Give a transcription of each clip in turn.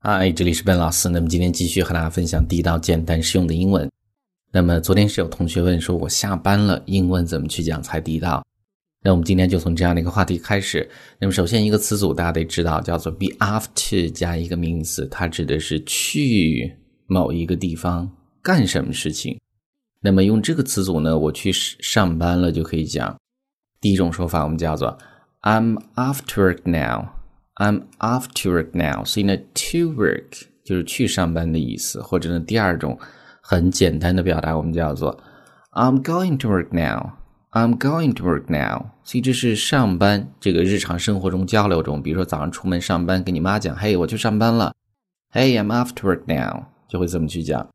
嗨，这里是 Ben 老师。那么今天继续和大家分享地道、简单、实用的英文。那么昨天是有同学问说，我下班了，英文怎么去讲才地道？那我们今天就从这样的一个话题开始。那么首先一个词组大家得知道，叫做 be after 加一个名词，它指的是去某一个地方干什么事情。那么用这个词组呢，我去上班了就可以讲。第一种说法我们叫做 I'm off to work now。I'm off to work now，所以呢，to work 就是去上班的意思，或者呢，第二种很简单的表达，我们叫做 I'm going to work now。I'm going to work now，所以这是上班这个日常生活中交流中，比如说早上出门上班，跟你妈讲，嘿，我去上班了，Hey，I'm off to work now，就会这么去讲。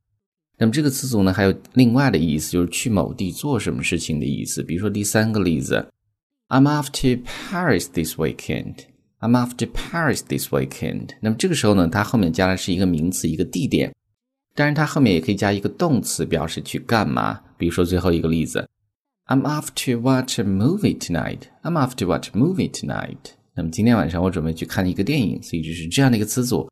那么这个词组呢，还有另外的意思，就是去某地做什么事情的意思。比如说第三个例子，I'm off to Paris this weekend。I'm off to Paris this weekend。那么这个时候呢，它后面加的是一个名词，一个地点。当然，它后面也可以加一个动词，表示去干嘛。比如说最后一个例子，I'm off to watch a movie tonight。I'm off to watch movie tonight。那么今天晚上我准备去看一个电影，所以就是这样的一个词组。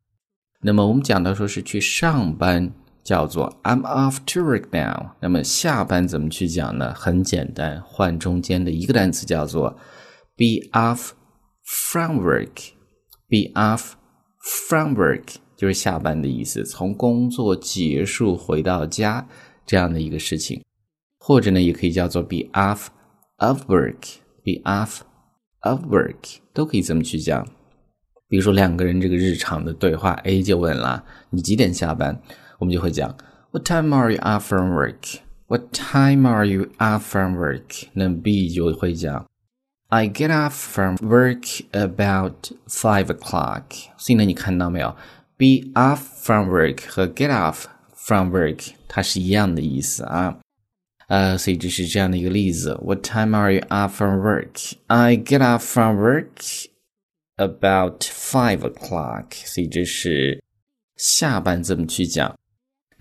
那么我们讲到说是去上班，叫做 I'm off to work now。那么下班怎么去讲呢？很简单，换中间的一个单词叫做 be off。From work, be off from work 就是下班的意思，从工作结束回到家这样的一个事情，或者呢，也可以叫做 be off of work, be off of work 都可以这么去讲。比如说两个人这个日常的对话，A 就问了你几点下班，我们就会讲 What time are you off from work? What time are you off from work? 那 B 就会讲。I get off from work about five o'clock。所以呢，你看到没有？Be off from work 和 get off from work 它是一样的意思啊。呃，所以这是这样的一个例子。What time are you off from work? I get off from work about five o'clock。所以这是下班怎么去讲。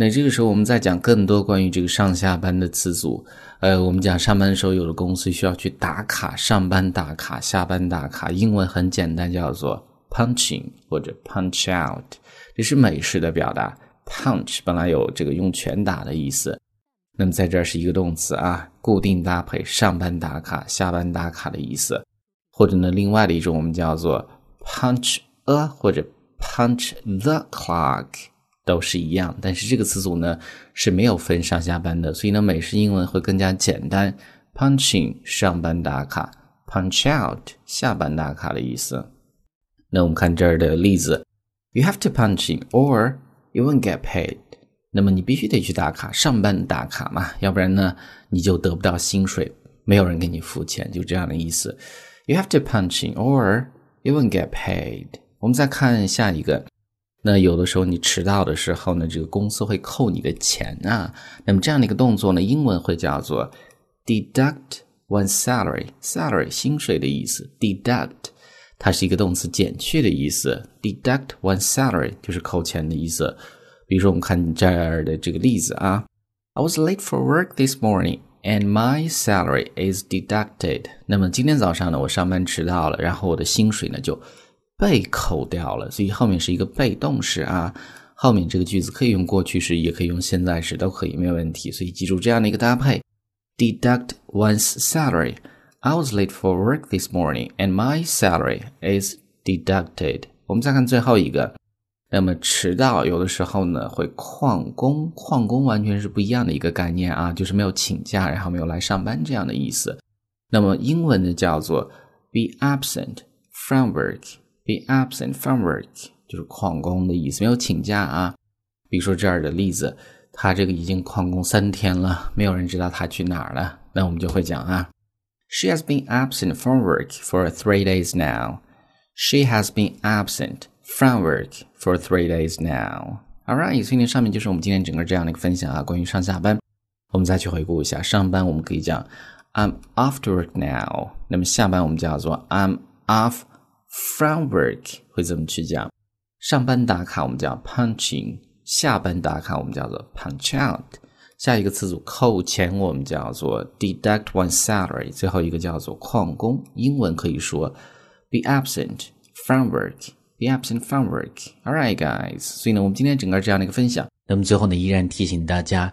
那这个时候，我们再讲更多关于这个上下班的词组。呃，我们讲上班的时候，有的公司需要去打卡，上班打卡，下班打卡。英文很简单，叫做 punching 或者 punch out，这是美式的表达。punch 本来有这个用拳打的意思，那么在这儿是一个动词啊，固定搭配，上班打卡，下班打卡的意思。或者呢，另外的一种我们叫做 punch a 或者 punch the clock。都是一样，但是这个词组呢是没有分上下班的，所以呢美式英文会更加简单。Punching 上班打卡，Punch out 下班打卡的意思。那我们看这儿的例子，You have to punch in or you won't get paid。那么你必须得去打卡，上班打卡嘛，要不然呢你就得不到薪水，没有人给你付钱，就这样的意思。You have to punch in or you won't get paid。我们再看下一个。那有的时候你迟到的时候呢，这个公司会扣你的钱啊。那么这样的一个动作呢，英文会叫做 deduct one salary，salary 薪水的意思。deduct 它是一个动词，减去的意思。deduct one salary 就是扣钱的意思。比如说我们看这儿的这个例子啊，I was late for work this morning and my salary is deducted。那么今天早上呢，我上班迟到了，然后我的薪水呢就。被扣掉了，所以后面是一个被动式啊。后面这个句子可以用过去式，也可以用现在时，都可以，没有问题。所以记住这样的一个搭配：deduct one's salary. I was late for work this morning, and my salary is deducted. 我们再看最后一个，那么迟到有的时候呢会旷工，旷工完全是不一样的一个概念啊，就是没有请假，然后没有来上班这样的意思。那么英文呢叫做 be absent from work。Be absent from work 就是旷工的意思，没有请假啊。比如说这儿的例子，他这个已经旷工三天了，没有人知道他去哪儿了。那我们就会讲啊，She has been absent from work for three days now. She has been absent from work for three days now. Alright，所以呢，上面就是我们今天整个这样的一个分享啊，关于上下班。我们再去回顾一下，上班我们可以讲 I'm off to work now。那么下班我们叫做 I'm off。 From work 会怎么去讲？上班打卡我们叫 punching，下班打卡我们叫做 punch out。下一个词组扣钱我们叫做 deduct one salary。最后一个叫做旷工，英文可以说 be absent from work，be be absent from work. All right, guys. 所以呢，我们今天整个这样的一个分享。那么最后呢，依然提醒大家，